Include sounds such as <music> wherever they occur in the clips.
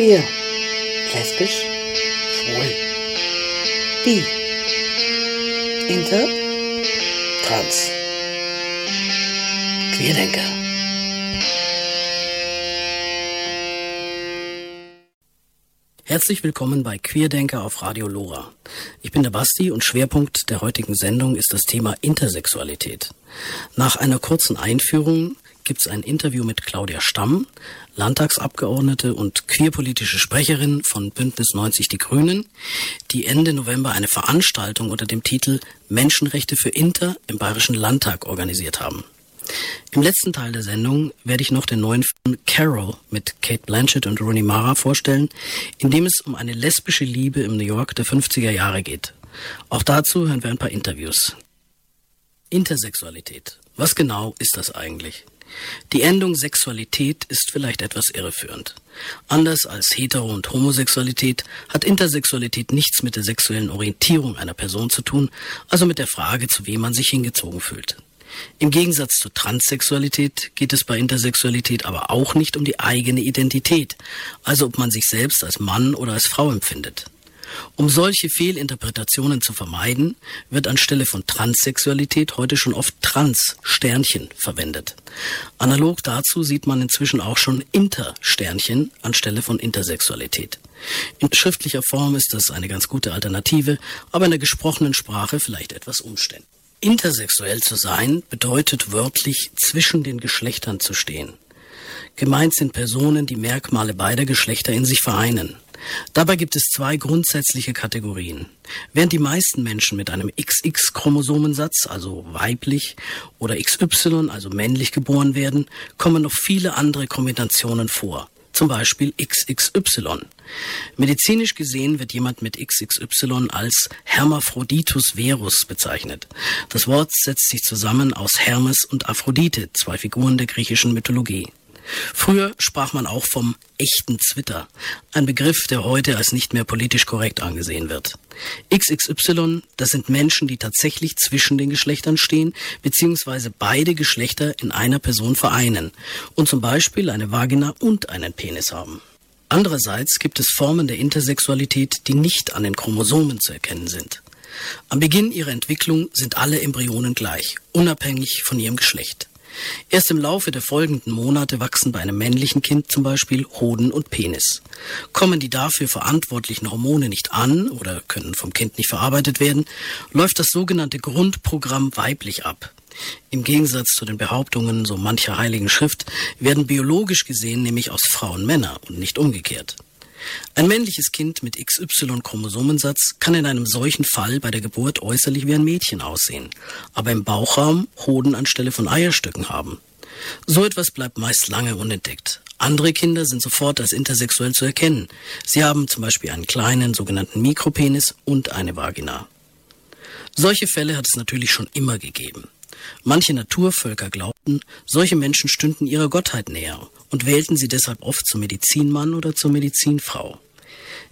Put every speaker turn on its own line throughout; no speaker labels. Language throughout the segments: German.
Queer. Lesbisch. Schwul. Bi. Inter. Trans. Queerdenker.
Herzlich willkommen bei Queerdenker auf Radio Lora. Ich bin der Basti und Schwerpunkt der heutigen Sendung ist das Thema Intersexualität. Nach einer kurzen Einführung gibt es ein Interview mit Claudia Stamm, Landtagsabgeordnete und queerpolitische Sprecherin von Bündnis 90 Die Grünen, die Ende November eine Veranstaltung unter dem Titel Menschenrechte für Inter im Bayerischen Landtag organisiert haben. Im letzten Teil der Sendung werde ich noch den neuen Film Carol mit Kate Blanchett und Rooney Mara vorstellen, in dem es um eine lesbische Liebe im New York der 50er Jahre geht. Auch dazu hören wir ein paar Interviews. Intersexualität. Was genau ist das eigentlich? Die Endung Sexualität ist vielleicht etwas irreführend. Anders als Hetero- und Homosexualität hat Intersexualität nichts mit der sexuellen Orientierung einer Person zu tun, also mit der Frage, zu wem man sich hingezogen fühlt. Im Gegensatz zur Transsexualität geht es bei Intersexualität aber auch nicht um die eigene Identität, also ob man sich selbst als Mann oder als Frau empfindet. Um solche Fehlinterpretationen zu vermeiden, wird anstelle von Transsexualität heute schon oft Trans-Sternchen verwendet. Analog dazu sieht man inzwischen auch schon Inter-Sternchen anstelle von Intersexualität. In schriftlicher Form ist das eine ganz gute Alternative, aber in der gesprochenen Sprache vielleicht etwas umständlich. Intersexuell zu sein bedeutet wörtlich zwischen den Geschlechtern zu stehen. Gemeint sind Personen, die Merkmale beider Geschlechter in sich vereinen. Dabei gibt es zwei grundsätzliche Kategorien. Während die meisten Menschen mit einem XX-Chromosomensatz, also weiblich, oder XY, also männlich geboren werden, kommen noch viele andere Kombinationen vor zum Beispiel XXY. Medizinisch gesehen wird jemand mit XXY als Hermaphroditus verus bezeichnet. Das Wort setzt sich zusammen aus Hermes und Aphrodite, zwei Figuren der griechischen Mythologie. Früher sprach man auch vom echten Zwitter, ein Begriff, der heute als nicht mehr politisch korrekt angesehen wird. XXY, das sind Menschen, die tatsächlich zwischen den Geschlechtern stehen, beziehungsweise beide Geschlechter in einer Person vereinen und zum Beispiel eine Vagina und einen Penis haben. Andererseits gibt es Formen der Intersexualität, die nicht an den Chromosomen zu erkennen sind. Am Beginn ihrer Entwicklung sind alle Embryonen gleich, unabhängig von ihrem Geschlecht. Erst im Laufe der folgenden Monate wachsen bei einem männlichen Kind zum Beispiel Hoden und Penis. Kommen die dafür verantwortlichen Hormone nicht an oder können vom Kind nicht verarbeitet werden, läuft das sogenannte Grundprogramm weiblich ab. Im Gegensatz zu den Behauptungen so mancher heiligen Schrift werden biologisch gesehen nämlich aus Frauen Männer und nicht umgekehrt. Ein männliches Kind mit XY-Chromosomensatz kann in einem solchen Fall bei der Geburt äußerlich wie ein Mädchen aussehen, aber im Bauchraum Hoden anstelle von Eierstöcken haben. So etwas bleibt meist lange unentdeckt. Andere Kinder sind sofort als intersexuell zu erkennen. Sie haben zum Beispiel einen kleinen sogenannten Mikropenis und eine Vagina. Solche Fälle hat es natürlich schon immer gegeben. Manche Naturvölker glaubten, solche Menschen stünden ihrer Gottheit näher und wählten sie deshalb oft zum Medizinmann oder zur Medizinfrau.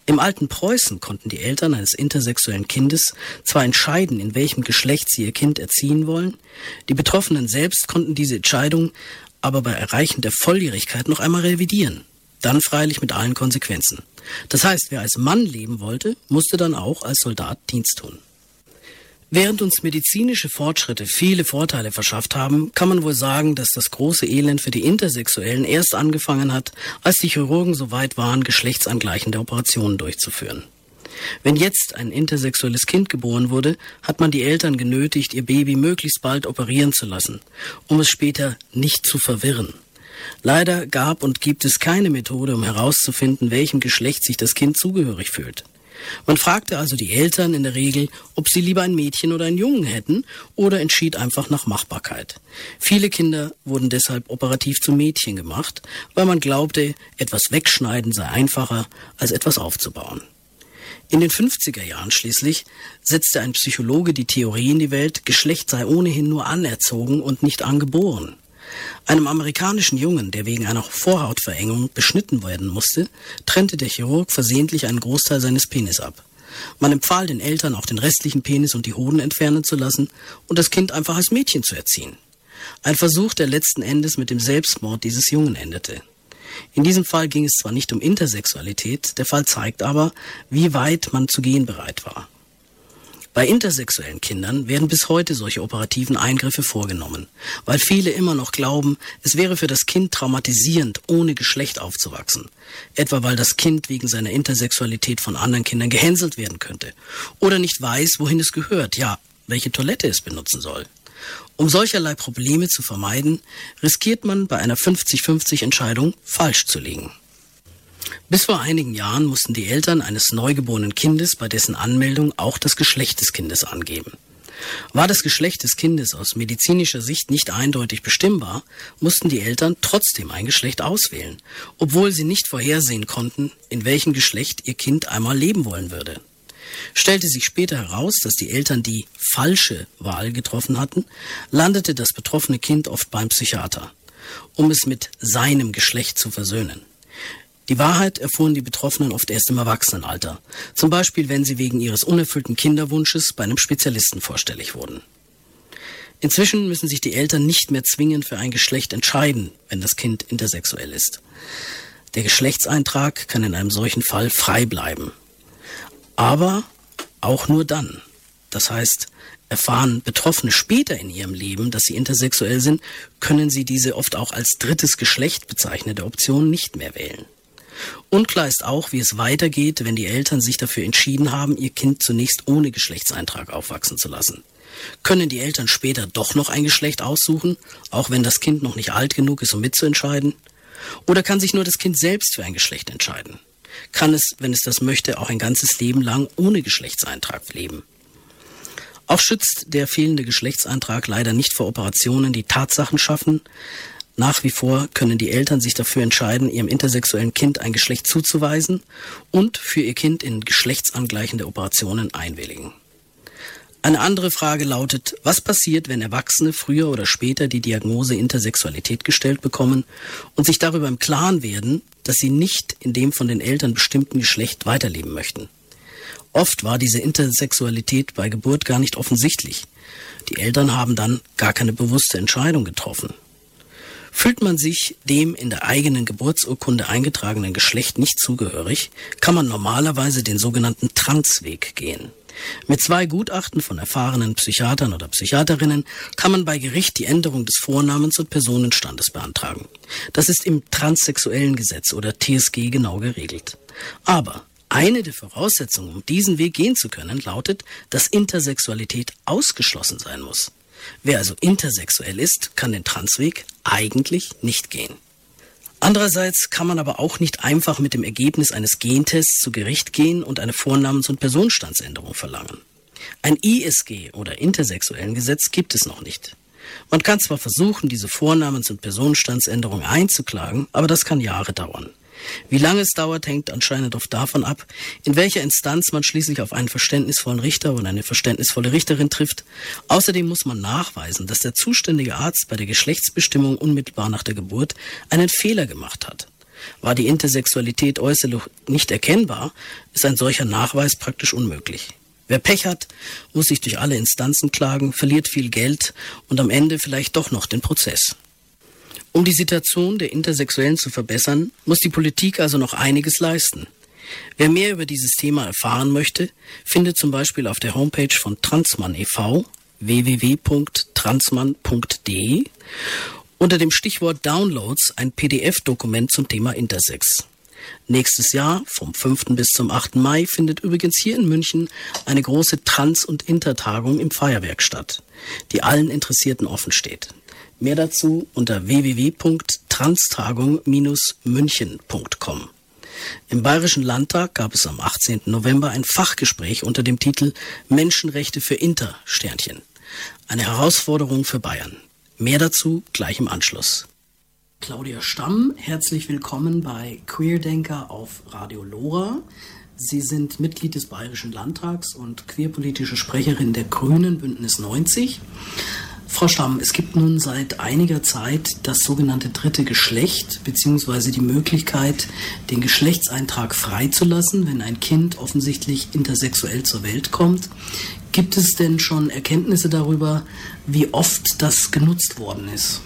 Im alten Preußen konnten die Eltern eines intersexuellen Kindes zwar entscheiden, in welchem Geschlecht sie ihr Kind erziehen wollen, die Betroffenen selbst konnten diese Entscheidung aber bei Erreichen der Volljährigkeit noch einmal revidieren. Dann freilich mit allen Konsequenzen. Das heißt, wer als Mann leben wollte, musste dann auch als Soldat Dienst tun. Während uns medizinische Fortschritte viele Vorteile verschafft haben, kann man wohl sagen, dass das große Elend für die Intersexuellen erst angefangen hat, als die Chirurgen so weit waren, geschlechtsangleichende Operationen durchzuführen. Wenn jetzt ein intersexuelles Kind geboren wurde, hat man die Eltern genötigt, ihr Baby möglichst bald operieren zu lassen, um es später nicht zu verwirren. Leider gab und gibt es keine Methode, um herauszufinden, welchem Geschlecht sich das Kind zugehörig fühlt. Man fragte also die Eltern in der Regel, ob sie lieber ein Mädchen oder einen Jungen hätten oder entschied einfach nach Machbarkeit. Viele Kinder wurden deshalb operativ zu Mädchen gemacht, weil man glaubte, etwas wegschneiden sei einfacher, als etwas aufzubauen. In den 50er Jahren schließlich setzte ein Psychologe die Theorie in die Welt, Geschlecht sei ohnehin nur anerzogen und nicht angeboren. Einem amerikanischen Jungen, der wegen einer Vorhautverengung beschnitten werden musste, trennte der Chirurg versehentlich einen Großteil seines Penis ab. Man empfahl den Eltern auch den restlichen Penis und die Hoden entfernen zu lassen und das Kind einfach als Mädchen zu erziehen. Ein Versuch, der letzten Endes mit dem Selbstmord dieses Jungen endete. In diesem Fall ging es zwar nicht um Intersexualität, der Fall zeigt aber, wie weit man zu gehen bereit war. Bei intersexuellen Kindern werden bis heute solche operativen Eingriffe vorgenommen, weil viele immer noch glauben, es wäre für das Kind traumatisierend, ohne Geschlecht aufzuwachsen. Etwa weil das Kind wegen seiner Intersexualität von anderen Kindern gehänselt werden könnte oder nicht weiß, wohin es gehört, ja, welche Toilette es benutzen soll. Um solcherlei Probleme zu vermeiden, riskiert man bei einer 50-50 Entscheidung falsch zu liegen. Bis vor einigen Jahren mussten die Eltern eines neugeborenen Kindes bei dessen Anmeldung auch das Geschlecht des Kindes angeben. War das Geschlecht des Kindes aus medizinischer Sicht nicht eindeutig bestimmbar, mussten die Eltern trotzdem ein Geschlecht auswählen, obwohl sie nicht vorhersehen konnten, in welchem Geschlecht ihr Kind einmal leben wollen würde. Stellte sich später heraus, dass die Eltern die falsche Wahl getroffen hatten, landete das betroffene Kind oft beim Psychiater, um es mit seinem Geschlecht zu versöhnen. Die Wahrheit erfuhren die Betroffenen oft erst im Erwachsenenalter. Zum Beispiel, wenn sie wegen ihres unerfüllten Kinderwunsches bei einem Spezialisten vorstellig wurden. Inzwischen müssen sich die Eltern nicht mehr zwingend für ein Geschlecht entscheiden, wenn das Kind intersexuell ist. Der Geschlechtseintrag kann in einem solchen Fall frei bleiben. Aber auch nur dann. Das heißt, erfahren Betroffene später in ihrem Leben, dass sie intersexuell sind, können sie diese oft auch als drittes Geschlecht bezeichnete Option nicht mehr wählen. Unklar ist auch, wie es weitergeht, wenn die Eltern sich dafür entschieden haben, ihr Kind zunächst ohne Geschlechtseintrag aufwachsen zu lassen. Können die Eltern später doch noch ein Geschlecht aussuchen, auch wenn das Kind noch nicht alt genug ist, um mitzuentscheiden? Oder kann sich nur das Kind selbst für ein Geschlecht entscheiden? Kann es, wenn es das möchte, auch ein ganzes Leben lang ohne Geschlechtseintrag leben? Auch schützt der fehlende Geschlechtseintrag leider nicht vor Operationen, die Tatsachen schaffen, nach wie vor können die Eltern sich dafür entscheiden, ihrem intersexuellen Kind ein Geschlecht zuzuweisen und für ihr Kind in geschlechtsangleichende Operationen einwilligen. Eine andere Frage lautet, was passiert, wenn Erwachsene früher oder später die Diagnose Intersexualität gestellt bekommen und sich darüber im Klaren werden, dass sie nicht in dem von den Eltern bestimmten Geschlecht weiterleben möchten. Oft war diese Intersexualität bei Geburt gar nicht offensichtlich. Die Eltern haben dann gar keine bewusste Entscheidung getroffen. Fühlt man sich dem in der eigenen Geburtsurkunde eingetragenen Geschlecht nicht zugehörig, kann man normalerweise den sogenannten Transweg gehen. Mit zwei Gutachten von erfahrenen Psychiatern oder Psychiaterinnen kann man bei Gericht die Änderung des Vornamens und Personenstandes beantragen. Das ist im transsexuellen Gesetz oder TSG genau geregelt. Aber eine der Voraussetzungen, um diesen Weg gehen zu können, lautet, dass Intersexualität ausgeschlossen sein muss. Wer also intersexuell ist, kann den Transweg eigentlich nicht gehen. Andererseits kann man aber auch nicht einfach mit dem Ergebnis eines Gentests zu Gericht gehen und eine Vornamens- und Personenstandsänderung verlangen. Ein ISG oder intersexuellen Gesetz gibt es noch nicht. Man kann zwar versuchen, diese Vornamens- und Personenstandsänderung einzuklagen, aber das kann Jahre dauern. Wie lange es dauert, hängt anscheinend oft davon ab, in welcher Instanz man schließlich auf einen verständnisvollen Richter oder eine verständnisvolle Richterin trifft. Außerdem muss man nachweisen, dass der zuständige Arzt bei der Geschlechtsbestimmung unmittelbar nach der Geburt einen Fehler gemacht hat. War die Intersexualität äußerlich nicht erkennbar, ist ein solcher Nachweis praktisch unmöglich. Wer Pech hat, muss sich durch alle Instanzen klagen, verliert viel Geld und am Ende vielleicht doch noch den Prozess. Um die Situation der Intersexuellen zu verbessern, muss die Politik also noch einiges leisten. Wer mehr über dieses Thema erfahren möchte, findet zum Beispiel auf der Homepage von Transmann e.V. www.transmann.de unter dem Stichwort Downloads ein PDF-Dokument zum Thema Intersex. Nächstes Jahr, vom 5. bis zum 8. Mai, findet übrigens hier in München eine große Trans- und Intertagung im Feuerwerk statt, die allen Interessierten offen steht. Mehr dazu unter www.transtagung-münchen.com. Im Bayerischen Landtag gab es am 18. November ein Fachgespräch unter dem Titel Menschenrechte für Inter Sternchen. Eine Herausforderung für Bayern. Mehr dazu gleich im Anschluss. Claudia Stamm, herzlich willkommen bei Queerdenker auf Radio Lora. Sie sind Mitglied des Bayerischen Landtags und queerpolitische Sprecherin der Grünen Bündnis 90. Frau Stamm, es gibt nun seit einiger Zeit das sogenannte dritte Geschlecht beziehungsweise die Möglichkeit, den Geschlechtseintrag freizulassen, wenn ein Kind offensichtlich intersexuell zur Welt kommt. Gibt es denn schon Erkenntnisse darüber, wie oft das genutzt worden ist?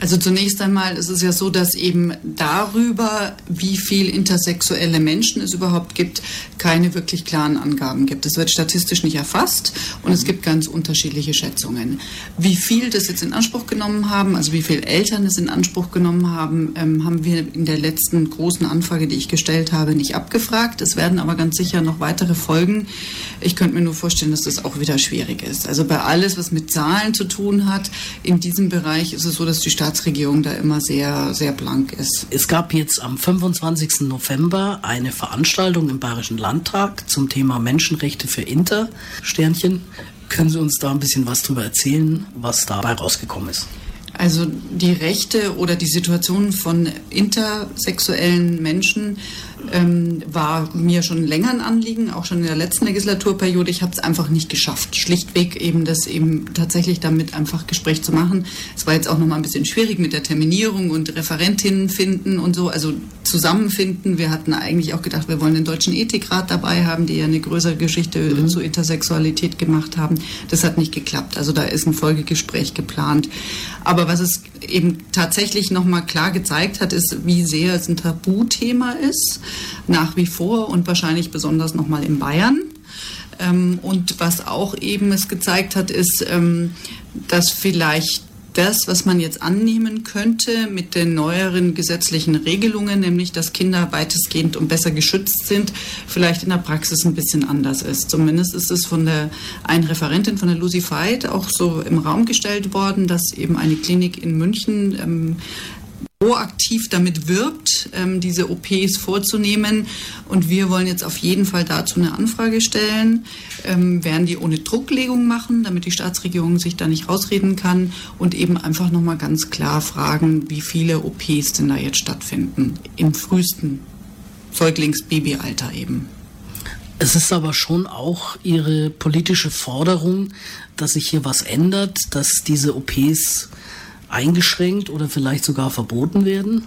Also zunächst einmal ist es ja so, dass eben darüber, wie viel intersexuelle Menschen es überhaupt gibt, keine wirklich klaren Angaben gibt. Es wird statistisch nicht erfasst und es gibt ganz unterschiedliche Schätzungen. Wie viel das jetzt in Anspruch genommen haben, also wie viele Eltern es in Anspruch genommen haben, ähm, haben wir in der letzten großen Anfrage, die ich gestellt habe, nicht abgefragt. Es werden aber ganz sicher noch weitere folgen. Ich könnte mir nur vorstellen, dass das auch wieder schwierig ist. Also bei alles, was mit Zahlen zu tun hat, in diesem Bereich ist es so, dass die Stadt Staatsregierung da immer sehr, sehr blank ist.
Es gab jetzt am 25. November eine Veranstaltung im Bayerischen Landtag zum Thema Menschenrechte für Inter. Sternchen. Können Sie uns da ein bisschen was darüber erzählen, was dabei rausgekommen ist?
Also die Rechte oder die Situation von intersexuellen Menschen ähm, war mir schon länger ein Anliegen, auch schon in der letzten Legislaturperiode. Ich habe es einfach nicht geschafft, schlichtweg eben das eben tatsächlich damit einfach Gespräch zu machen. Es war jetzt auch noch mal ein bisschen schwierig mit der Terminierung und Referentinnen finden und so, also zusammenfinden. Wir hatten eigentlich auch gedacht, wir wollen den Deutschen Ethikrat dabei haben, die ja eine größere Geschichte mhm. zur Intersexualität gemacht haben. Das hat nicht geklappt. Also da ist ein Folgegespräch geplant. Aber was es eben tatsächlich noch mal klar gezeigt hat, ist, wie sehr es ein Tabuthema ist nach wie vor und wahrscheinlich besonders nochmal in Bayern. Ähm, und was auch eben es gezeigt hat, ist, ähm, dass vielleicht das, was man jetzt annehmen könnte mit den neueren gesetzlichen Regelungen, nämlich dass Kinder weitestgehend und besser geschützt sind, vielleicht in der Praxis ein bisschen anders ist. Zumindest ist es von der einen Referentin von der Lucy Veit auch so im Raum gestellt worden, dass eben eine Klinik in München ähm, proaktiv damit wirbt, ähm, diese OPs vorzunehmen. Und wir wollen jetzt auf jeden Fall dazu eine Anfrage stellen, ähm, werden die ohne Drucklegung machen, damit die Staatsregierung sich da nicht rausreden kann und eben einfach nochmal ganz klar fragen, wie viele OPs denn da jetzt stattfinden, im frühesten Säuglings-Babyalter eben.
Es ist aber schon auch Ihre politische Forderung, dass sich hier was ändert, dass diese OPs eingeschränkt oder vielleicht sogar verboten werden?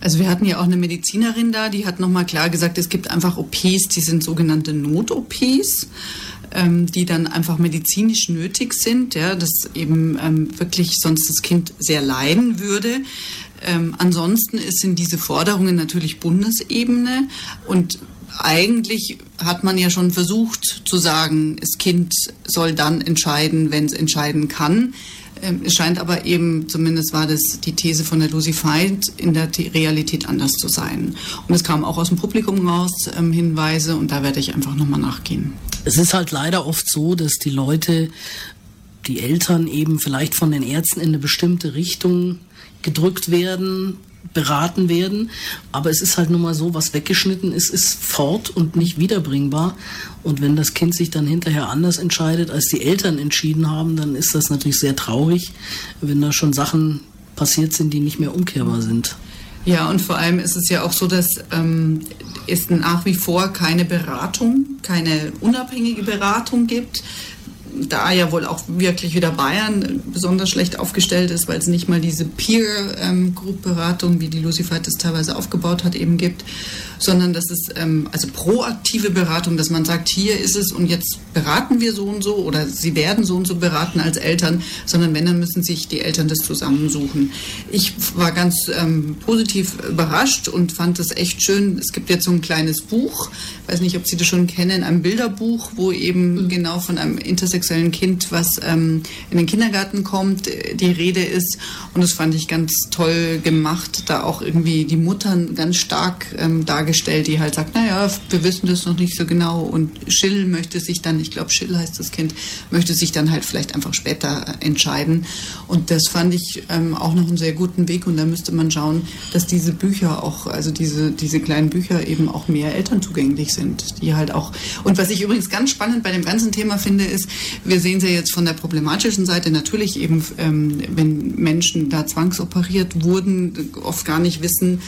Also wir hatten ja auch eine Medizinerin da, die hat nochmal klar gesagt, es gibt einfach OPs, die sind sogenannte Not-OPs, ähm, die dann einfach medizinisch nötig sind, ja, dass eben ähm, wirklich sonst das Kind sehr leiden würde. Ähm, ansonsten sind diese Forderungen natürlich Bundesebene und eigentlich hat man ja schon versucht zu sagen, das Kind soll dann entscheiden, wenn es entscheiden kann. Ähm, es scheint aber eben, zumindest war das die These von der Lucy Fight, in der Realität anders zu sein. Und es kam auch aus dem Publikum raus ähm, Hinweise und da werde ich einfach nochmal nachgehen.
Es ist halt leider oft so, dass die Leute, die Eltern eben vielleicht von den Ärzten in eine bestimmte Richtung gedrückt werden, beraten werden. Aber es ist halt nun mal so, was weggeschnitten ist, ist fort und nicht wiederbringbar. Und wenn das Kind sich dann hinterher anders entscheidet, als die Eltern entschieden haben, dann ist das natürlich sehr traurig, wenn da schon Sachen passiert sind, die nicht mehr umkehrbar sind.
Ja, und vor allem ist es ja auch so, dass ähm, es nach wie vor keine Beratung, keine unabhängige Beratung gibt da ja wohl auch wirklich wieder Bayern besonders schlecht aufgestellt ist, weil es nicht mal diese Peer-Group-Beratung, wie die Lucifer das teilweise aufgebaut hat, eben gibt, sondern dass es ähm, also proaktive Beratung, dass man sagt, hier ist es und jetzt beraten wir so und so oder sie werden so und so beraten als Eltern, sondern wenn, dann müssen sich die Eltern das zusammensuchen. Ich war ganz ähm, positiv überrascht und fand es echt schön. Es gibt jetzt so ein kleines Buch, weiß nicht, ob Sie das schon kennen, ein Bilderbuch, wo eben mhm. genau von einem intersexuellen Kind, was ähm, in den Kindergarten kommt, die Rede ist. Und das fand ich ganz toll gemacht, da auch irgendwie die Muttern ganz stark ähm, dargestellt, die halt sagt, naja, wir wissen das noch nicht so genau. Und Schill möchte sich dann, ich glaube Schill heißt das Kind, möchte sich dann halt vielleicht einfach später entscheiden. Und das fand ich ähm, auch noch einen sehr guten Weg. Und da müsste man schauen, dass diese Bücher auch, also diese, diese kleinen Bücher eben auch mehr Eltern zugänglich sind die halt auch. Und was ich übrigens ganz spannend bei dem ganzen Thema finde, ist, wir sehen sie jetzt von der problematischen Seite natürlich eben, ähm, wenn Menschen da zwangsoperiert wurden, oft gar nicht wissen,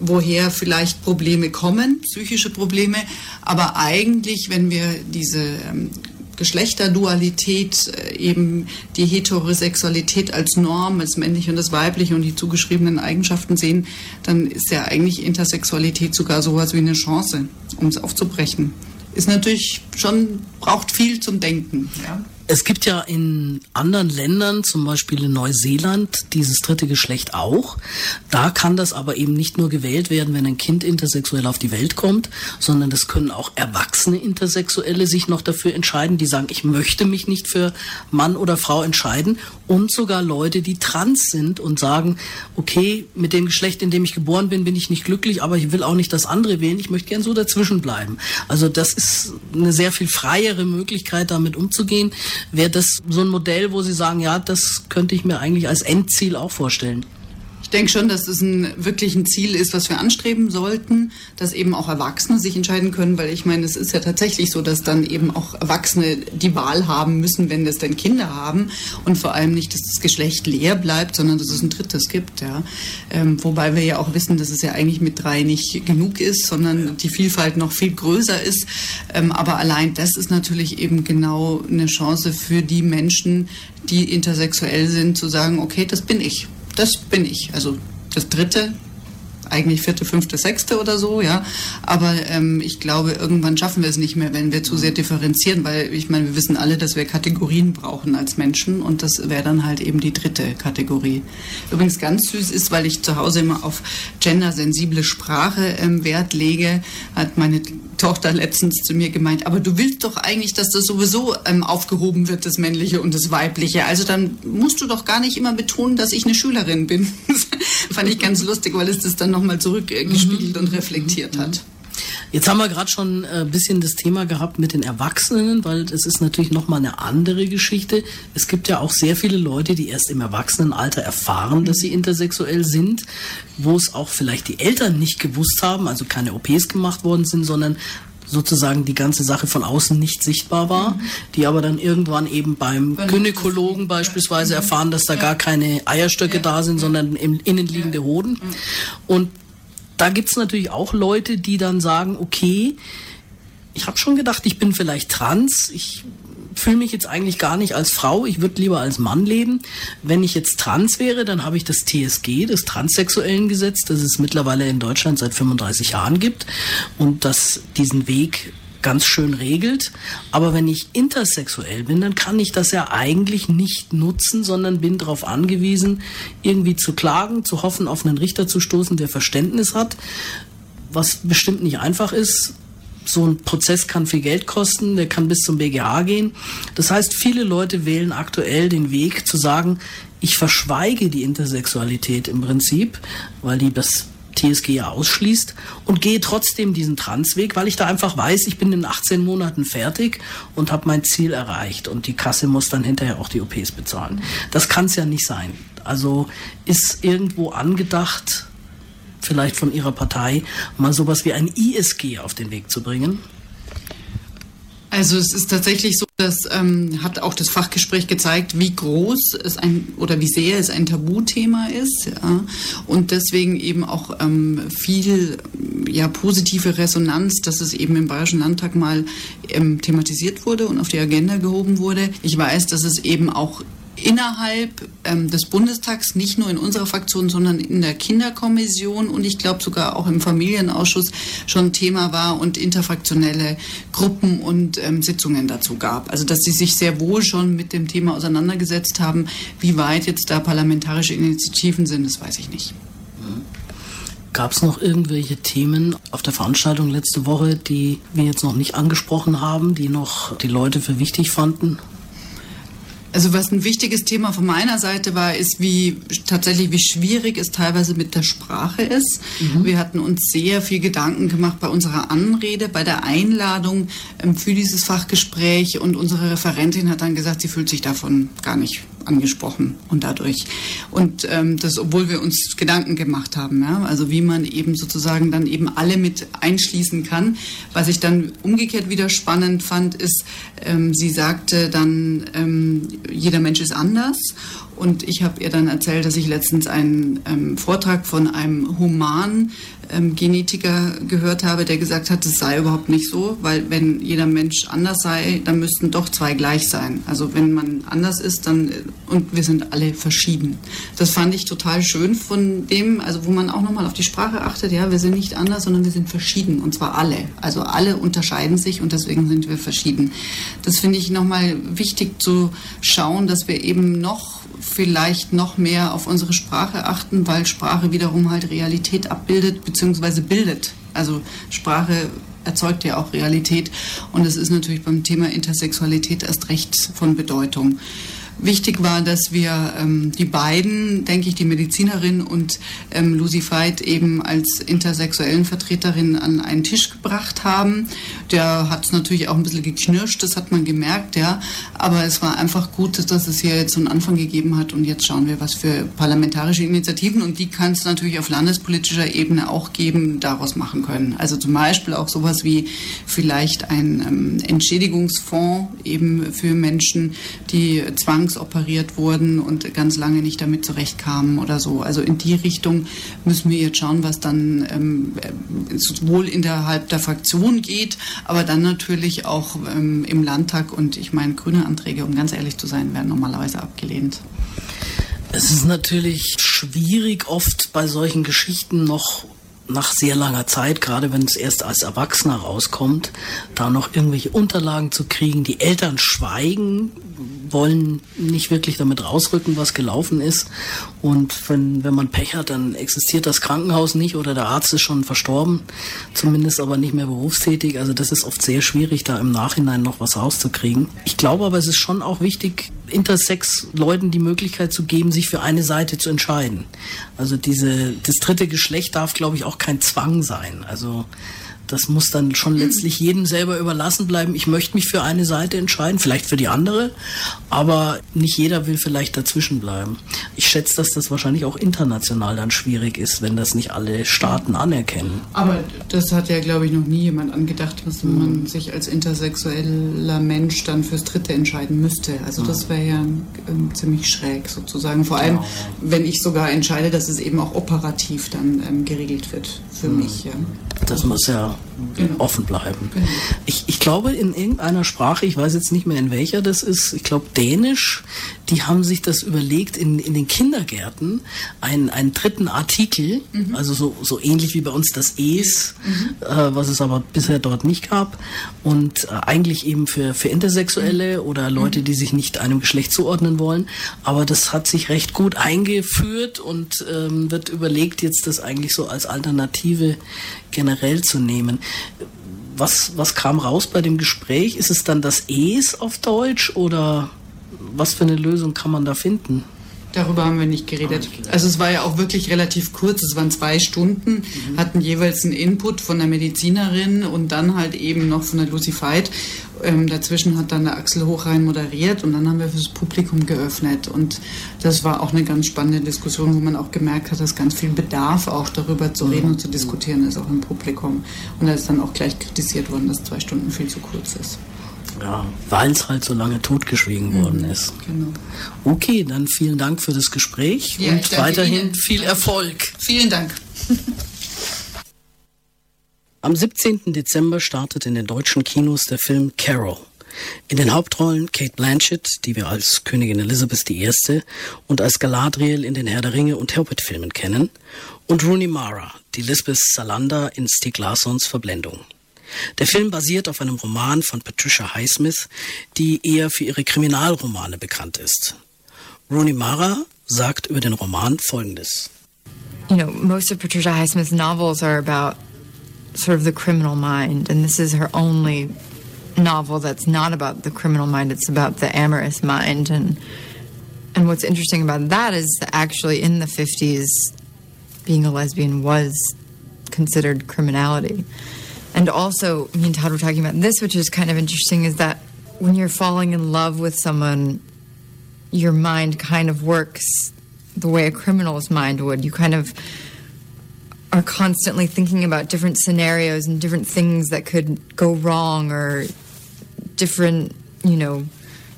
woher vielleicht Probleme kommen, psychische Probleme. Aber eigentlich, wenn wir diese ähm, Geschlechterdualität, äh, eben die Heterosexualität als Norm, als männlich und das weibliche und die zugeschriebenen Eigenschaften sehen, dann ist ja eigentlich Intersexualität sogar sowas wie eine Chance, um es aufzubrechen. Ist natürlich schon, braucht viel zum Denken. Ja.
Es gibt ja in anderen Ländern, zum Beispiel in Neuseeland, dieses dritte Geschlecht auch. Da kann das aber eben nicht nur gewählt werden, wenn ein Kind intersexuell auf die Welt kommt, sondern das können auch erwachsene Intersexuelle sich noch dafür entscheiden, die sagen, ich möchte mich nicht für Mann oder Frau entscheiden. Und sogar Leute, die trans sind und sagen, okay, mit dem Geschlecht, in dem ich geboren bin, bin ich nicht glücklich, aber ich will auch nicht das andere wählen, ich möchte gern so dazwischen bleiben. Also das ist eine sehr viel freiere Möglichkeit, damit umzugehen. Wäre das so ein Modell, wo Sie sagen, ja, das könnte ich mir eigentlich als Endziel auch vorstellen?
Ich denke schon, dass es ein wirklich ein Ziel ist, was wir anstreben sollten, dass eben auch Erwachsene sich entscheiden können, weil ich meine, es ist ja tatsächlich so, dass dann eben auch Erwachsene die Wahl haben müssen, wenn das denn Kinder haben und vor allem nicht, dass das Geschlecht leer bleibt, sondern dass es ein drittes gibt. Ja. Ähm, wobei wir ja auch wissen, dass es ja eigentlich mit drei nicht genug ist, sondern die Vielfalt noch viel größer ist. Ähm, aber allein das ist natürlich eben genau eine Chance für die Menschen, die intersexuell sind, zu sagen, okay, das bin ich das bin ich. Also das dritte, eigentlich vierte, fünfte, sechste oder so, ja. Aber ähm, ich glaube, irgendwann schaffen wir es nicht mehr, wenn wir zu sehr differenzieren, weil ich meine, wir wissen alle, dass wir Kategorien brauchen als Menschen und das wäre dann halt eben die dritte Kategorie. Übrigens ganz süß ist, weil ich zu Hause immer auf gendersensible Sprache ähm, Wert lege, hat meine Tochter letztens zu mir gemeint, aber du willst doch eigentlich, dass das sowieso ähm, aufgehoben wird, das Männliche und das Weibliche. Also dann musst du doch gar nicht immer betonen, dass ich eine Schülerin bin. <laughs> Fand ich ganz lustig, weil es das dann nochmal zurückgespiegelt mhm. und reflektiert hat.
Jetzt haben wir gerade schon ein äh, bisschen das Thema gehabt mit den Erwachsenen, weil das ist natürlich nochmal eine andere Geschichte. Es gibt ja auch sehr viele Leute, die erst im Erwachsenenalter erfahren, dass sie intersexuell sind, wo es auch vielleicht die Eltern nicht gewusst haben, also keine OPs gemacht worden sind, sondern sozusagen die ganze Sache von außen nicht sichtbar war, mhm. die aber dann irgendwann eben beim Gynäkologen beispielsweise mhm. erfahren, dass da gar keine Eierstöcke da sind, sondern im innenliegende Hoden. Mhm. Und da gibt's natürlich auch Leute, die dann sagen, okay, ich habe schon gedacht, ich bin vielleicht trans, ich fühle mich jetzt eigentlich gar nicht als Frau, ich würde lieber als Mann leben. Wenn ich jetzt trans wäre, dann habe ich das TSG, das Transsexuellen Gesetz, das es mittlerweile in Deutschland seit 35 Jahren gibt und das diesen Weg ganz schön regelt. Aber wenn ich intersexuell bin, dann kann ich das ja eigentlich nicht nutzen, sondern bin darauf angewiesen, irgendwie zu klagen, zu hoffen, auf einen Richter zu stoßen, der Verständnis hat, was bestimmt nicht einfach ist so ein Prozess kann viel Geld kosten, der kann bis zum BGH gehen. Das heißt, viele Leute wählen aktuell den Weg zu sagen, ich verschweige die Intersexualität im Prinzip, weil die das TSG ja ausschließt und gehe trotzdem diesen Transweg, weil ich da einfach weiß, ich bin in 18 Monaten fertig und habe mein Ziel erreicht und die Kasse muss dann hinterher auch die OPs bezahlen. Das kann es ja nicht sein. Also ist irgendwo angedacht, vielleicht von Ihrer Partei, mal sowas wie ein ISG auf den Weg zu bringen?
Also es ist tatsächlich so, das ähm, hat auch das Fachgespräch gezeigt, wie groß es ein oder wie sehr es ein Tabuthema ist ja, und deswegen eben auch ähm, viel ja, positive Resonanz, dass es eben im Bayerischen Landtag mal ähm, thematisiert wurde und auf die Agenda gehoben wurde. Ich weiß, dass es eben auch innerhalb ähm, des Bundestags, nicht nur in unserer Fraktion, sondern in der Kinderkommission und ich glaube sogar auch im Familienausschuss schon Thema war und interfraktionelle Gruppen und ähm, Sitzungen dazu gab. Also dass sie sich sehr wohl schon mit dem Thema auseinandergesetzt haben. Wie weit jetzt da parlamentarische Initiativen sind, das weiß ich nicht.
Gab es noch irgendwelche Themen auf der Veranstaltung letzte Woche, die wir jetzt noch nicht angesprochen haben, die noch die Leute für wichtig fanden?
Also was ein wichtiges Thema von meiner Seite war, ist, wie tatsächlich wie schwierig es teilweise mit der Sprache ist. Mhm. Wir hatten uns sehr viel Gedanken gemacht bei unserer Anrede, bei der Einladung ähm, für dieses Fachgespräch und unsere Referentin hat dann gesagt, sie fühlt sich davon gar nicht angesprochen und dadurch. Und ähm, das, obwohl wir uns Gedanken gemacht haben, ja? also wie man eben sozusagen dann eben alle mit einschließen kann. Was ich dann umgekehrt wieder spannend fand, ist, ähm, sie sagte dann, ähm, jeder Mensch ist anders und ich habe ihr dann erzählt, dass ich letztens einen ähm, Vortrag von einem Human ähm, gehört habe, der gesagt hat, es sei überhaupt nicht so, weil wenn jeder Mensch anders sei, dann müssten doch zwei gleich sein. Also wenn man anders ist, dann und wir sind alle verschieden. Das fand ich total schön von dem, also wo man auch nochmal auf die Sprache achtet, ja, wir sind nicht anders, sondern wir sind verschieden und zwar alle. Also alle unterscheiden sich und deswegen sind wir verschieden. Das finde ich nochmal wichtig zu schauen, dass wir eben noch vielleicht noch mehr auf unsere Sprache achten, weil Sprache wiederum halt Realität abbildet bzw. bildet. Also Sprache erzeugt ja auch Realität und es ist natürlich beim Thema Intersexualität erst recht von Bedeutung. Wichtig war, dass wir ähm, die beiden, denke ich, die Medizinerin und ähm, Lucy Veit eben als intersexuellen Vertreterin an einen Tisch gebracht haben. Der hat es natürlich auch ein bisschen geknirscht, das hat man gemerkt, ja. Aber es war einfach gut, dass es hier jetzt so einen Anfang gegeben hat und jetzt schauen wir, was für parlamentarische Initiativen und die kann es natürlich auf landespolitischer Ebene auch geben, daraus machen können. Also zum Beispiel auch sowas wie vielleicht ein ähm, Entschädigungsfonds eben für Menschen, die zwang zwangsoperiert wurden und ganz lange nicht damit zurechtkamen oder so. Also in die Richtung müssen wir jetzt schauen, was dann ähm, sowohl innerhalb der Fraktion geht, aber dann natürlich auch ähm, im Landtag. Und ich meine, grüne Anträge, um ganz ehrlich zu sein, werden normalerweise abgelehnt.
Es ist natürlich schwierig, oft bei solchen Geschichten noch nach sehr langer Zeit, gerade wenn es erst als Erwachsener rauskommt, da noch irgendwelche Unterlagen zu kriegen. Die Eltern schweigen, wollen nicht wirklich damit rausrücken, was gelaufen ist. Und wenn, wenn man Pech hat, dann existiert das Krankenhaus nicht oder der Arzt ist schon verstorben, zumindest aber nicht mehr berufstätig. Also das ist oft sehr schwierig, da im Nachhinein noch was rauszukriegen. Ich glaube aber, es ist schon auch wichtig, Intersex-Leuten die Möglichkeit zu geben, sich für eine Seite zu entscheiden. Also diese, das dritte Geschlecht darf, glaube ich, auch kein Zwang sein. Also das muss dann schon letztlich jedem selber überlassen bleiben. Ich möchte mich für eine Seite entscheiden, vielleicht für die andere, aber nicht jeder will vielleicht dazwischen bleiben. Ich schätze, dass das wahrscheinlich auch international dann schwierig ist, wenn das nicht alle Staaten anerkennen.
Aber das hat ja, glaube ich, noch nie jemand angedacht, dass man sich als intersexueller Mensch dann fürs Dritte entscheiden müsste. Also das wäre ja ähm, ziemlich schräg sozusagen. Vor allem, wenn ich sogar entscheide, dass es eben auch operativ dann ähm, geregelt wird für mhm. mich. Ja.
Das muss ja genau. Offen bleiben. Ich, ich glaube, in irgendeiner Sprache, ich weiß jetzt nicht mehr in welcher das ist, ich glaube Dänisch, die haben sich das überlegt, in, in den Kindergärten einen, einen dritten Artikel, mhm. also so, so ähnlich wie bei uns das Es, mhm. äh, was es aber bisher dort nicht gab, und äh, eigentlich eben für, für Intersexuelle mhm. oder Leute, die sich nicht einem Geschlecht zuordnen wollen. Aber das hat sich recht gut eingeführt und ähm, wird überlegt, jetzt das eigentlich so als Alternative generell zu nehmen. Was, was kam raus bei dem Gespräch? Ist es dann das Es auf Deutsch oder was für eine Lösung kann man da finden?
Darüber haben wir nicht geredet. Also es war ja auch wirklich relativ kurz. Es waren zwei Stunden, mhm. hatten jeweils einen Input von der Medizinerin und dann halt eben noch von der Lucy Veit. Ähm, dazwischen hat dann der Axel Hochrein moderiert und dann haben wir fürs Publikum geöffnet. Und das war auch eine ganz spannende Diskussion, wo man auch gemerkt hat, dass ganz viel Bedarf auch darüber zu reden und zu diskutieren ist, auch im Publikum. Und da ist dann auch gleich kritisiert worden, dass zwei Stunden viel zu kurz ist.
Ja, weil es halt so lange totgeschwiegen mhm, worden ist. Genau. Okay, dann vielen Dank für das Gespräch ja, und weiterhin Ihnen. viel Erfolg.
Vielen Dank. <laughs>
Am 17. Dezember startet in den deutschen Kinos der Film Carol. In den Hauptrollen Kate Blanchett, die wir als Königin Elizabeth I. und als Galadriel in den Herr der Ringe und Hobbit-Filmen kennen, und Rooney Mara, die Lisbeth Salander in Stieg Larssons Verblendung. Der Film basiert auf einem Roman von Patricia Highsmith, die eher für ihre Kriminalromane bekannt ist. Rooney Mara sagt über den Roman Folgendes.
You know, most of Patricia Highsmith's novels are about sort of the criminal mind, and this is her only novel that's not about the criminal mind, it's about the amorous mind. And, and what's interesting about that is that actually in the 50s, being a lesbian was considered criminality. And also, me and Todd were talking about this, which is kind of interesting, is that when you're falling in love with someone, your mind kind of works the way a criminal's mind would. You kind of are constantly thinking about different scenarios and different things that could go wrong or different, you know,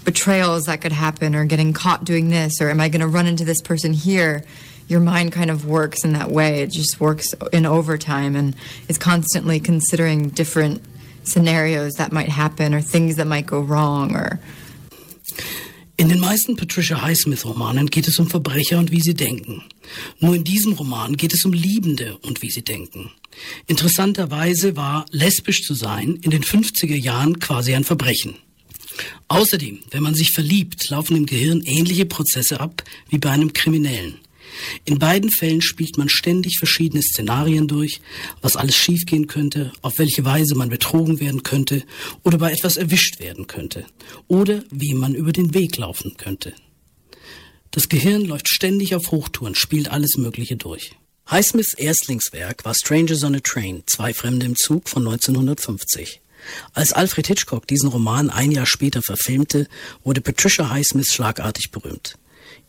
betrayals that could happen or getting caught doing this or am I going to run into this person here? Your mind kind of works in that way. It just works in overtime and is constantly considering different scenarios that might happen or things that might go wrong or
In den meisten Patricia Highsmith-Romanen geht es um Verbrecher und wie sie denken. Nur in diesem Roman geht es um Liebende und wie sie denken. Interessanterweise war lesbisch zu sein in den 50er Jahren quasi ein Verbrechen. Außerdem, wenn man sich verliebt, laufen im Gehirn ähnliche Prozesse ab wie bei einem Kriminellen. In beiden Fällen spielt man ständig verschiedene Szenarien durch, was alles schiefgehen könnte, auf welche Weise man betrogen werden könnte oder bei etwas erwischt werden könnte oder wie man über den Weg laufen könnte. Das Gehirn läuft ständig auf Hochtouren, spielt alles Mögliche durch. Highsmiths Erstlingswerk war Strangers on a Train, zwei Fremde im Zug von 1950. Als Alfred Hitchcock diesen Roman ein Jahr später verfilmte, wurde Patricia Highsmith schlagartig berühmt.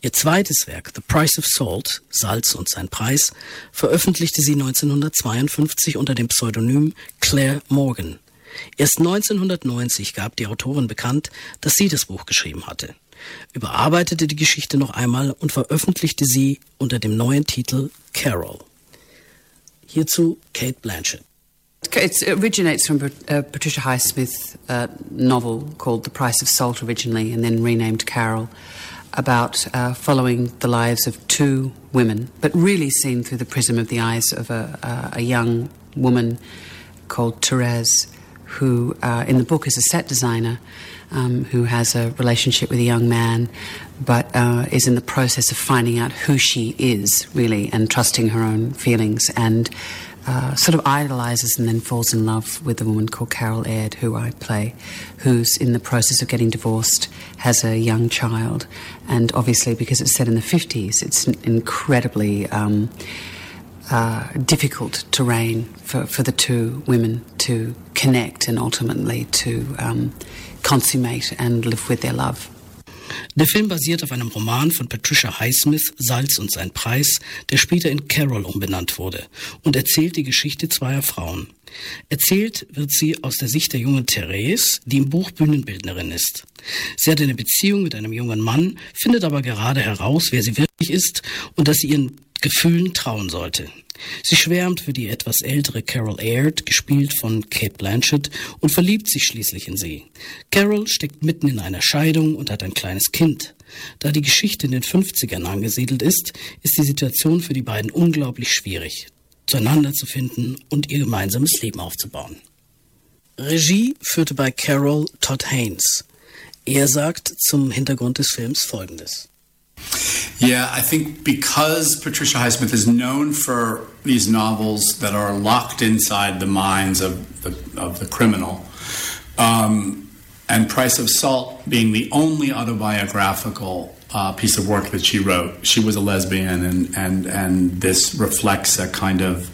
Ihr zweites Werk, The Price of Salt, Salz und sein Preis, veröffentlichte sie 1952 unter dem Pseudonym Claire Morgan. Erst 1990 gab die Autorin bekannt, dass sie das Buch geschrieben hatte, überarbeitete die Geschichte noch einmal und veröffentlichte sie unter dem neuen Titel Carol. Hierzu Kate Blanchett.
It originates from a Patricia Highsmith uh, novel called The Price of Salt originally and then renamed Carol about uh, following the lives of two women, but really seen through the prism of the eyes of a, uh, a young woman called Therese, who uh, in the book is a set designer um, who has a relationship with a young man, but uh, is in the process of finding out who she is, really, and trusting her own feelings. And uh, sort of idolizes and then falls in love with a woman called Carol Aird, who I play, who's in the process of getting divorced, has a young child, and obviously because it's set in the 50s, it's incredibly um, uh, difficult terrain for, for the two women to connect and ultimately to um, consummate and live with their love.
Der Film basiert auf einem Roman von Patricia Highsmith, Salz und sein Preis, der später in Carol umbenannt wurde und erzählt die Geschichte zweier Frauen. Erzählt wird sie aus der Sicht der jungen Therese, die im Buch Bühnenbildnerin ist. Sie hat eine Beziehung mit einem jungen Mann, findet aber gerade heraus, wer sie wirklich ist und dass sie ihren Gefühlen trauen sollte. Sie schwärmt für die etwas ältere Carol Aird, gespielt von Kate Blanchett, und verliebt sich schließlich in sie. Carol steckt mitten in einer Scheidung und hat ein kleines Kind. Da die Geschichte in den 50ern angesiedelt ist, ist die Situation für die beiden unglaublich schwierig, zueinander zu finden und ihr gemeinsames Leben aufzubauen. Regie führte bei Carol Todd Haynes. Er sagt zum Hintergrund des Films Folgendes.
Yeah, I think because Patricia Highsmith is known for these novels that are locked inside the minds of the, of the criminal, um, and Price of Salt being the only autobiographical uh, piece of work that she wrote, she was a lesbian, and and and this reflects a kind of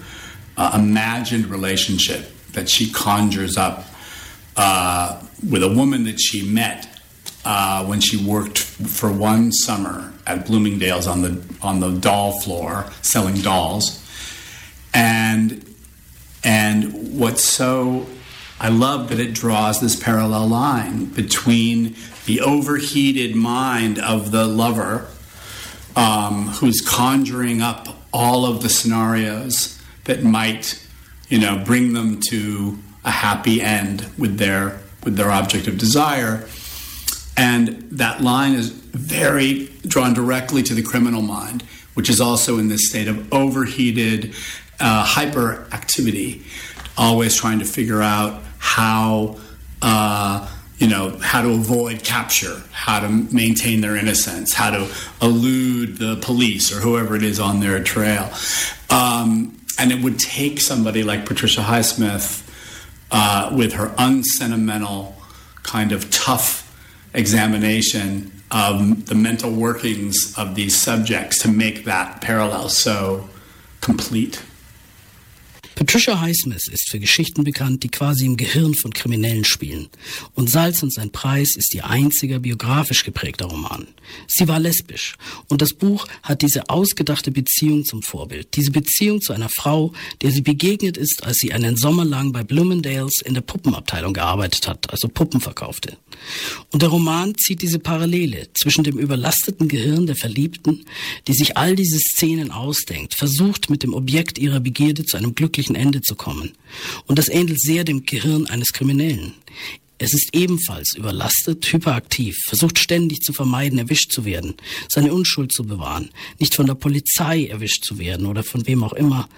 uh, imagined relationship that she conjures up uh, with a woman that she met uh, when she worked for one summer at Bloomingdale's on the on the doll floor selling dolls, and and what's so I love that it draws this parallel line between the overheated mind of the lover, um, who's conjuring up all of the scenarios that might, you know, bring them to a happy end with their with their object of desire and that line is very drawn directly to the criminal mind, which is also in this state of overheated uh, hyperactivity, always trying to figure out how. Uh, you know how to avoid capture, how to maintain their innocence, how to elude the police or whoever it is on their trail. Um, and it would take somebody like Patricia Highsmith uh, with her unsentimental, kind of tough examination of the mental workings of these subjects to make that parallel so complete.
Patricia Highsmith ist für Geschichten bekannt, die quasi im Gehirn von Kriminellen spielen. Und Salz und sein Preis ist ihr einziger biografisch geprägter Roman. Sie war lesbisch. Und das Buch hat diese ausgedachte Beziehung zum Vorbild. Diese Beziehung zu einer Frau, der sie begegnet ist, als sie einen Sommer lang bei Bloomingdales in der Puppenabteilung gearbeitet hat, also Puppen verkaufte. Und der Roman zieht diese Parallele zwischen dem überlasteten Gehirn der Verliebten, die sich all diese Szenen ausdenkt, versucht mit dem Objekt ihrer Begierde zu einem glücklichen Ende zu kommen. Und das ähnelt sehr dem Gehirn eines Kriminellen. Es ist ebenfalls überlastet, hyperaktiv, versucht ständig zu vermeiden, erwischt zu werden, seine Unschuld zu bewahren, nicht von der Polizei erwischt zu werden oder von wem auch immer,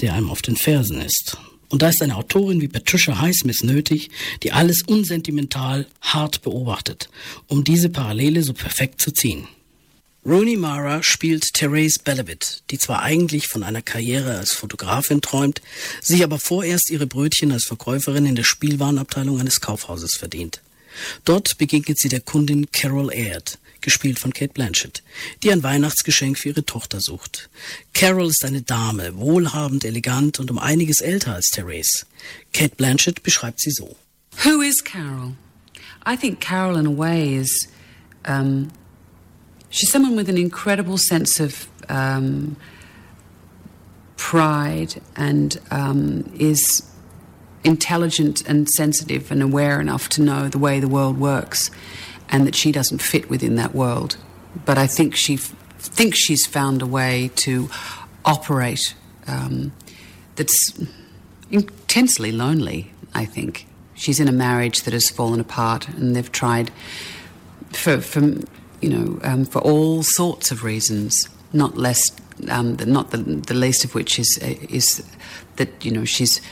der einem auf den Fersen ist. Und da ist eine Autorin wie Patricia Highsmith nötig, die alles unsentimental hart beobachtet, um diese Parallele so perfekt zu ziehen. Rooney Mara spielt Therese Bellevit, die zwar eigentlich von einer Karriere als Fotografin träumt, sich aber vorerst ihre Brötchen als Verkäuferin in der Spielwarenabteilung eines Kaufhauses verdient. Dort begegnet sie der Kundin Carol Aird, gespielt von Kate Blanchett, die ein Weihnachtsgeschenk für ihre Tochter sucht. Carol ist eine Dame, wohlhabend, elegant und um einiges älter als Therese. Kate Blanchett beschreibt sie so.
Who is Carol? I think Carol in a way is um she's someone with an incredible sense of um, pride and um, is intelligent and sensitive and aware enough to know the way the world works and that she doesn't fit within that world. But I think she f- thinks she's found a way to operate um, that's intensely lonely, I think. She's in a marriage that has fallen apart and they've tried for, for you know, um, for all sorts of reasons, not less, um, not the, the, least of which is is that you know she's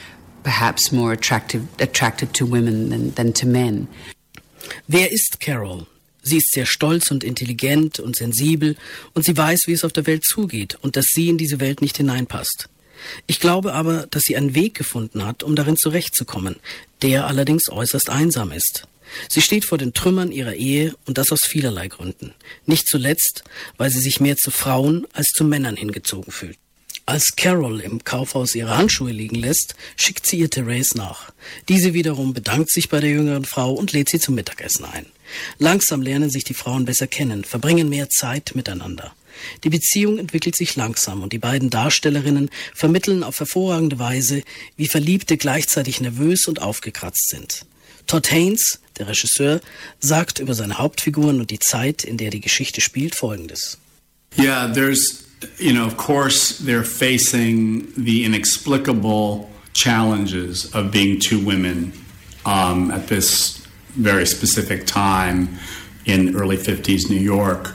perhaps more attractive attracted to women than, than to men.
Wer ist Carol? Sie ist sehr stolz und intelligent und sensibel und sie weiß, wie es auf der Welt zugeht und dass sie in diese Welt nicht hineinpasst. Ich glaube aber, dass sie einen Weg gefunden hat, um darin zurechtzukommen, der allerdings äußerst einsam ist. Sie steht vor den Trümmern ihrer Ehe und das aus vielerlei Gründen. Nicht zuletzt, weil sie sich mehr zu Frauen als zu Männern hingezogen fühlt. Als Carol im Kaufhaus ihre Handschuhe liegen lässt, schickt sie ihr Therese nach. Diese wiederum bedankt sich bei der jüngeren Frau und lädt sie zum Mittagessen ein. Langsam lernen sich die Frauen besser kennen, verbringen mehr Zeit miteinander. Die Beziehung entwickelt sich langsam und die beiden Darstellerinnen vermitteln auf hervorragende Weise, wie Verliebte gleichzeitig nervös und aufgekratzt sind. Todd Haynes, der Regisseur, sagt über seine Hauptfiguren und die Zeit, in der die Geschichte spielt, folgendes.
Yeah, there's, you know, of course, they're facing the inexplicable challenges of being two women um, at this very specific time in early 50s New York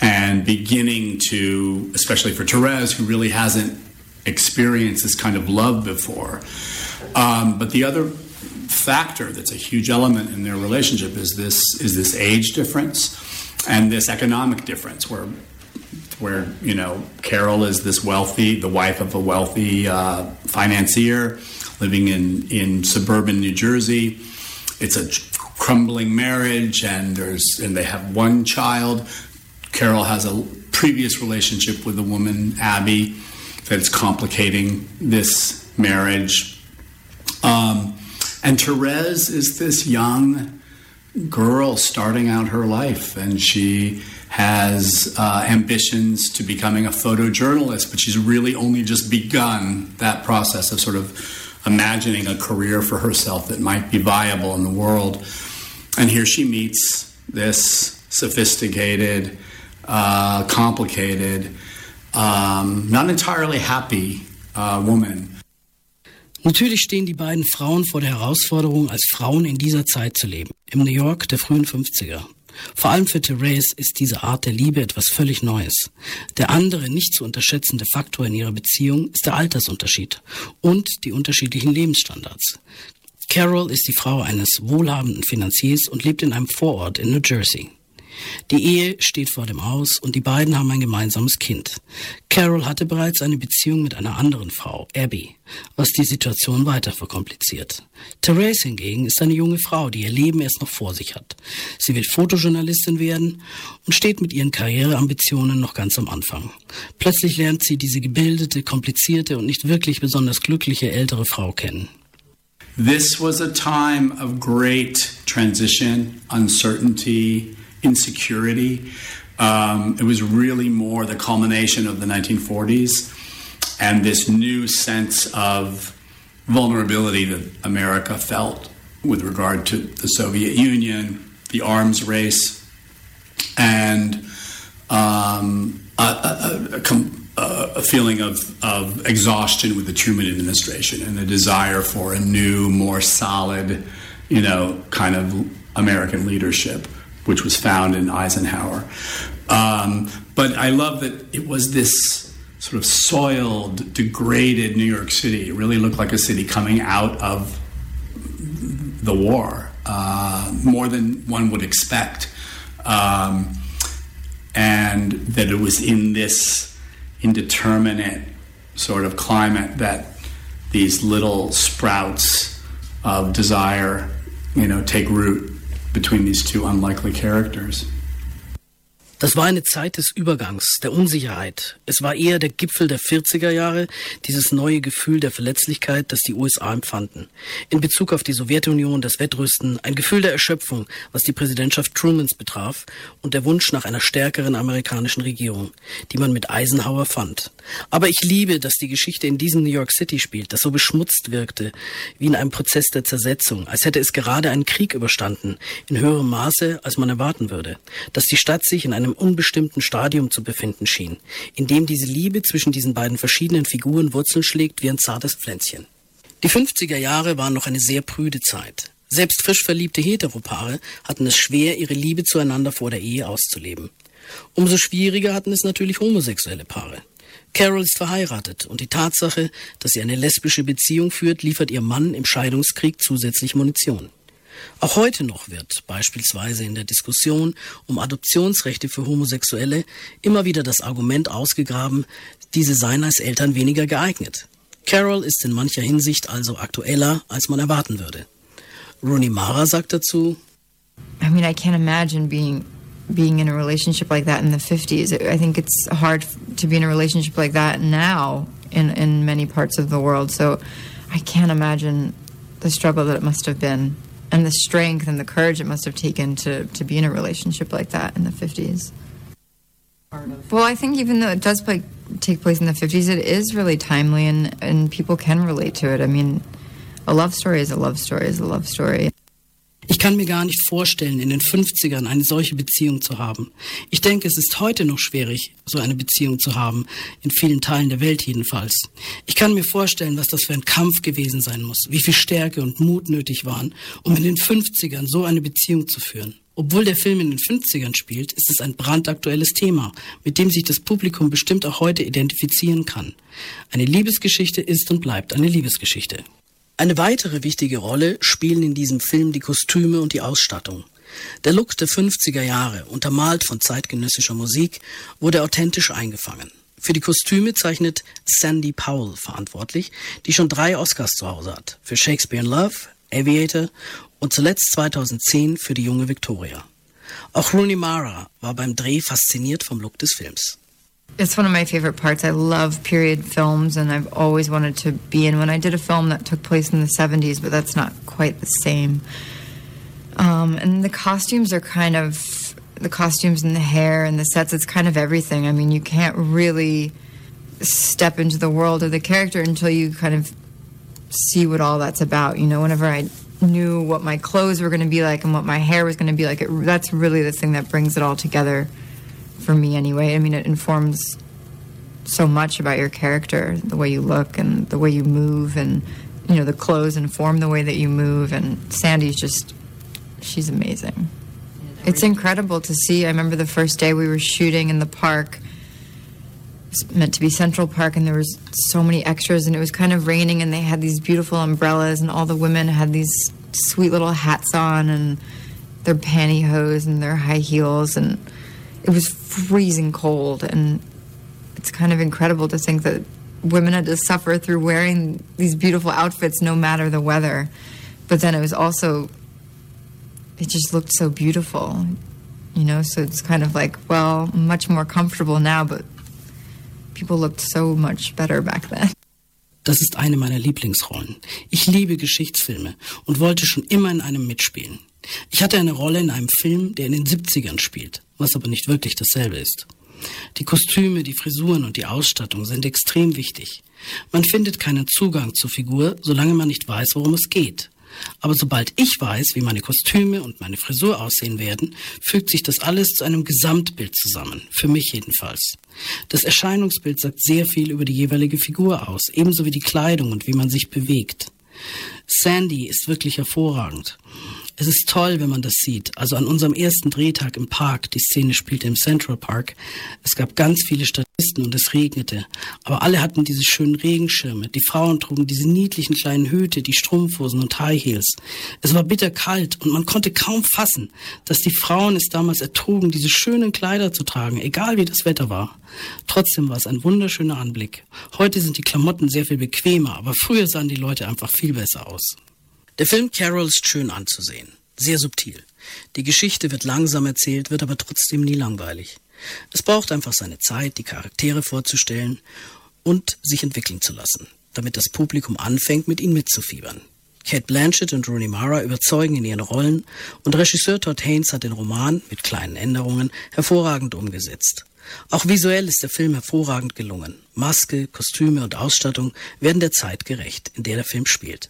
and beginning to, especially for Therese, who really hasn't experienced this kind of love before. Um, but the other factor that's a huge element in their relationship is this is this age difference and this economic difference where where you know Carol is this wealthy the wife of a wealthy uh, financier living in in suburban New Jersey. It's a crumbling marriage and there's and they have one child. Carol has a previous relationship with a woman Abby that's complicating this marriage. Um, and Therese is this young girl starting out her life, and she has uh, ambitions to becoming a photojournalist, but she's really only just begun that process of sort of imagining a career for herself that might be viable in the world. And here she meets this sophisticated, uh, complicated, um, not entirely happy uh, woman
Natürlich stehen die beiden Frauen vor der Herausforderung, als Frauen in dieser Zeit zu leben, im New York der frühen 50er. Vor allem für Therese ist diese Art der Liebe etwas völlig Neues. Der andere nicht zu unterschätzende Faktor in ihrer Beziehung ist der Altersunterschied und die unterschiedlichen Lebensstandards. Carol ist die Frau eines wohlhabenden Finanziers und lebt in einem Vorort in New Jersey. Die Ehe steht vor dem Haus und die beiden haben ein gemeinsames Kind. Carol hatte bereits eine Beziehung mit einer anderen Frau, Abby, was die Situation weiter verkompliziert. Therese hingegen ist eine junge Frau, die ihr Leben erst noch vor sich hat. Sie will Fotojournalistin werden und steht mit ihren Karriereambitionen noch ganz am Anfang. Plötzlich lernt sie diese gebildete, komplizierte und nicht wirklich besonders glückliche ältere Frau kennen.
This was a time of great transition, uncertainty, insecurity. Um, it was really more the culmination of the 1940s and this new sense of vulnerability that America felt with regard to the Soviet Union, the arms race, and um, a, a, a, a, feeling of, of exhaustion with the Truman administration and a desire for a new, more solid you know, kind of American leadership, which was found in Eisenhower. Um, but I love that it was this sort of soiled, degraded New York City. It really looked like a city coming out of the war, uh, more than one would expect. Um, and that it was in this indeterminate sort of climate that these little sprouts of desire, you know, take root between these two unlikely characters.
Das war eine Zeit des Übergangs, der Unsicherheit. Es war eher der Gipfel der 40er Jahre, dieses neue Gefühl der Verletzlichkeit, das die USA empfanden. In Bezug auf die Sowjetunion, das Wettrüsten, ein Gefühl der Erschöpfung, was die Präsidentschaft Trumans betraf und der Wunsch nach einer stärkeren amerikanischen Regierung, die man mit Eisenhower fand. Aber ich liebe, dass die Geschichte in diesem New York City spielt, das so beschmutzt wirkte, wie in einem Prozess der Zersetzung, als hätte es gerade einen Krieg überstanden, in höherem Maße, als man erwarten würde. Dass die Stadt sich in einem einem unbestimmten Stadium zu befinden schien, in dem diese Liebe zwischen diesen beiden verschiedenen Figuren Wurzeln schlägt wie ein zartes Pflänzchen. Die 50er Jahre waren noch eine sehr prüde Zeit. Selbst frisch verliebte Heteropaare hatten es schwer, ihre Liebe zueinander vor der Ehe auszuleben. Umso schwieriger hatten es natürlich homosexuelle Paare. Carol ist verheiratet und die Tatsache, dass sie eine lesbische Beziehung führt, liefert ihr Mann im Scheidungskrieg zusätzlich Munition. Auch heute noch wird beispielsweise in der Diskussion um Adoptionsrechte für Homosexuelle immer wieder das Argument ausgegraben, diese seien als Eltern weniger geeignet. Carol ist in mancher Hinsicht also aktueller, als man erwarten würde. Rooney Mara sagt dazu,
I mean, I can't imagine being being in a relationship like that in the 50s. I think it's hard to be in a relationship like that now in in many parts of the world. So I can't imagine the struggle that it must have been and the strength and the courage it must have taken to, to be in a relationship like that in the 50s. Well, I think even though it does play, take place in the 50s, it is really timely and, and people can relate to it. I mean, a love story is a love story is a love story.
Ich kann mir gar nicht vorstellen, in den 50ern eine solche Beziehung zu haben. Ich denke, es ist heute noch schwierig, so eine Beziehung zu haben, in vielen Teilen der Welt jedenfalls. Ich kann mir vorstellen, was das für ein Kampf gewesen sein muss, wie viel Stärke und Mut nötig waren, um in den 50ern so eine Beziehung zu führen. Obwohl der Film in den 50ern spielt, ist es ein brandaktuelles Thema, mit dem sich das Publikum bestimmt auch heute identifizieren kann. Eine Liebesgeschichte ist und bleibt eine Liebesgeschichte. Eine weitere wichtige Rolle spielen in diesem Film die Kostüme und die Ausstattung. Der Look der 50er Jahre, untermalt von zeitgenössischer Musik, wurde authentisch eingefangen. Für die Kostüme zeichnet Sandy Powell verantwortlich, die schon drei Oscars zu Hause hat. Für Shakespeare in Love, Aviator und zuletzt 2010 für die junge Victoria. Auch Rooney Mara war beim Dreh fasziniert vom Look des Films.
It's one of my favorite parts. I love period films, and I've always wanted to be in one. I did a film that took place in the 70s, but that's not quite the same. Um, and the costumes are kind of the costumes and the hair and the sets, it's kind of everything. I mean, you can't really step into the world of the character until you kind of see what all that's about. You know, whenever I knew what my clothes were going to be like and what my hair was going to be like, it, that's really the thing that brings it all together for me anyway. I mean, it informs so much about your character, the way you look and the way you move, and you know the clothes inform the way that you move. And Sandy's just, she's amazing. It's incredible to see. I remember the first day we were shooting in the park. It's meant to be Central Park, and there was so many extras, and it was kind of raining, and they had these beautiful umbrellas, and all the women had these sweet little hats on, and their pantyhose and their high heels, and it was freezing cold and it's kind of incredible to think that women had to suffer through wearing these beautiful outfits no matter the weather but then it was also it just looked so beautiful you know so it's kind of like well much more comfortable now but people looked so much better back then
Das ist eine meiner Lieblingsrollen. Ich liebe Geschichtsfilme und wollte schon immer in einem mitspielen. Ich hatte eine Rolle in einem Film, der in den 70ern spielt, was aber nicht wirklich dasselbe ist. Die Kostüme, die Frisuren und die Ausstattung sind extrem wichtig. Man findet keinen Zugang zur Figur, solange man nicht weiß, worum es geht. Aber sobald ich weiß, wie meine Kostüme und meine Frisur aussehen werden, fügt sich das alles zu einem Gesamtbild zusammen, für mich jedenfalls. Das Erscheinungsbild sagt sehr viel über die jeweilige Figur aus, ebenso wie die Kleidung und wie man sich bewegt. Sandy ist wirklich hervorragend. Es ist toll, wenn man das sieht. Also an unserem ersten Drehtag im Park, die Szene spielte im Central Park, es gab ganz viele Statisten und es regnete. Aber alle hatten diese schönen Regenschirme. Die Frauen trugen diese niedlichen kleinen Hüte, die Strumpfhosen und High Heels. Es war bitterkalt und man konnte kaum fassen, dass die Frauen es damals ertrugen, diese schönen Kleider zu tragen, egal wie das Wetter war. Trotzdem war es ein wunderschöner Anblick. Heute sind die Klamotten sehr viel bequemer, aber früher sahen die Leute einfach viel besser aus. Der Film Carol ist schön anzusehen, sehr subtil. Die Geschichte wird langsam erzählt, wird aber trotzdem nie langweilig. Es braucht einfach seine Zeit, die Charaktere vorzustellen und sich entwickeln zu lassen, damit das Publikum anfängt, mit ihnen mitzufiebern. Kate Blanchett und Rooney Mara überzeugen in ihren Rollen und Regisseur Todd Haynes hat den Roman mit kleinen Änderungen hervorragend umgesetzt. Auch visuell ist der Film hervorragend gelungen. Maske, Kostüme und Ausstattung werden der Zeit gerecht, in der der Film spielt.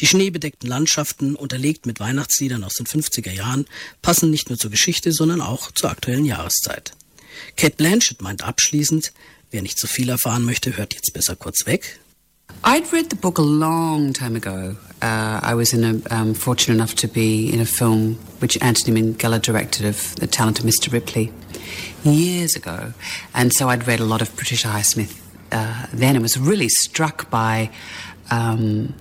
Die schneebedeckten Landschaften, unterlegt mit Weihnachtsliedern aus den 50er Jahren, passen nicht nur zur Geschichte, sondern auch zur aktuellen Jahreszeit. Kate Blanchett meint abschließend, wer nicht zu viel erfahren möchte, hört jetzt besser kurz weg.
I'd read the book a long time ago. Uh, I was in a, um, fortunate enough to be in a film which Anthony Minghella directed of The Talented Mr. Ripley years ago. And so I'd read a lot of Patricia Highsmith uh, then and was really struck by um,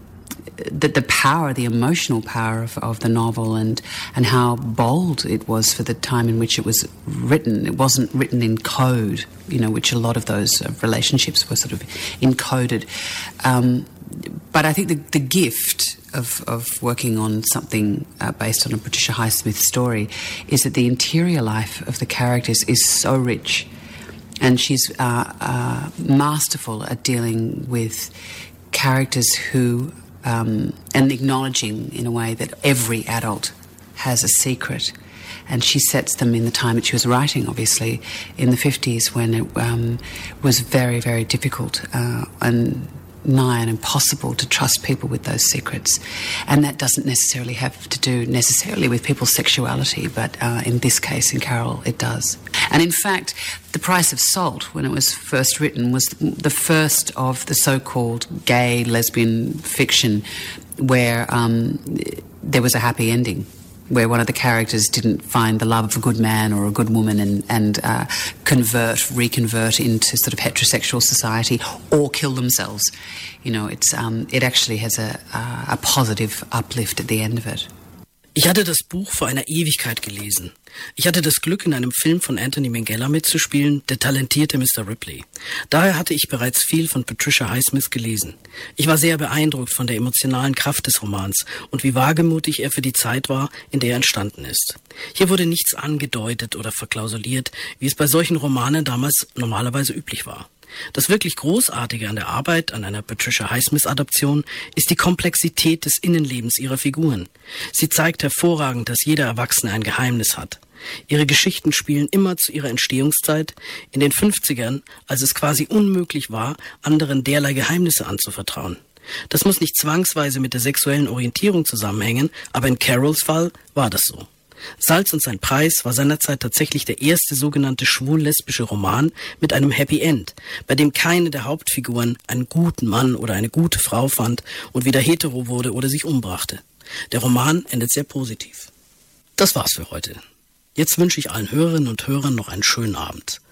the, the power, the emotional power of, of the novel, and and how bold it was for the time in which it was written. It wasn't written in code, you know, which a lot of those uh, relationships were sort of encoded. Um, but I think the, the gift of, of working on something uh, based on a Patricia Highsmith story is that the interior life of the characters is so rich. And she's uh, uh, masterful at dealing with characters who um, and acknowledging in a way that every adult has a secret. And she sets them in the time that she was writing, obviously, in the 50s when it um, was very, very difficult. Uh, and nigh and impossible to trust people with those secrets. And that doesn't necessarily have to do necessarily with people's sexuality, but uh, in this case, in Carol, it does. And in fact, The Price of Salt, when it was first written, was the first of the so called gay lesbian fiction where um, there was a happy ending where one of the characters didn't find the love of a good man or a good woman and, and uh, convert, reconvert into sort of heterosexual society or kill themselves. You know, it's, um, it actually has a, a positive uplift at the end of it.
Ich hatte das Buch vor einer Ewigkeit gelesen. Ich hatte das Glück, in einem Film von Anthony Minghella mitzuspielen, der talentierte Mr. Ripley. Daher hatte ich bereits viel von Patricia Highsmith gelesen. Ich war sehr beeindruckt von der emotionalen Kraft des Romans und wie wagemutig er für die Zeit war, in der er entstanden ist. Hier wurde nichts angedeutet oder verklausuliert, wie es bei solchen Romanen damals normalerweise üblich war. Das wirklich Großartige an der Arbeit an einer Patricia Highsmith-Adaption ist die Komplexität des Innenlebens ihrer Figuren. Sie zeigt hervorragend, dass jeder Erwachsene ein Geheimnis hat. Ihre Geschichten spielen immer zu ihrer Entstehungszeit, in den 50ern, als es quasi unmöglich war, anderen derlei Geheimnisse anzuvertrauen. Das muss nicht zwangsweise mit der sexuellen Orientierung zusammenhängen, aber in Carols Fall war das so. Salz und sein Preis war seinerzeit tatsächlich der erste sogenannte schwul-lesbische Roman mit einem Happy End, bei dem keine der Hauptfiguren einen guten Mann oder eine gute Frau fand und wieder hetero wurde oder sich umbrachte. Der Roman endet sehr positiv. Das war's für heute. Jetzt wünsche ich allen Hörerinnen und Hörern noch einen schönen Abend.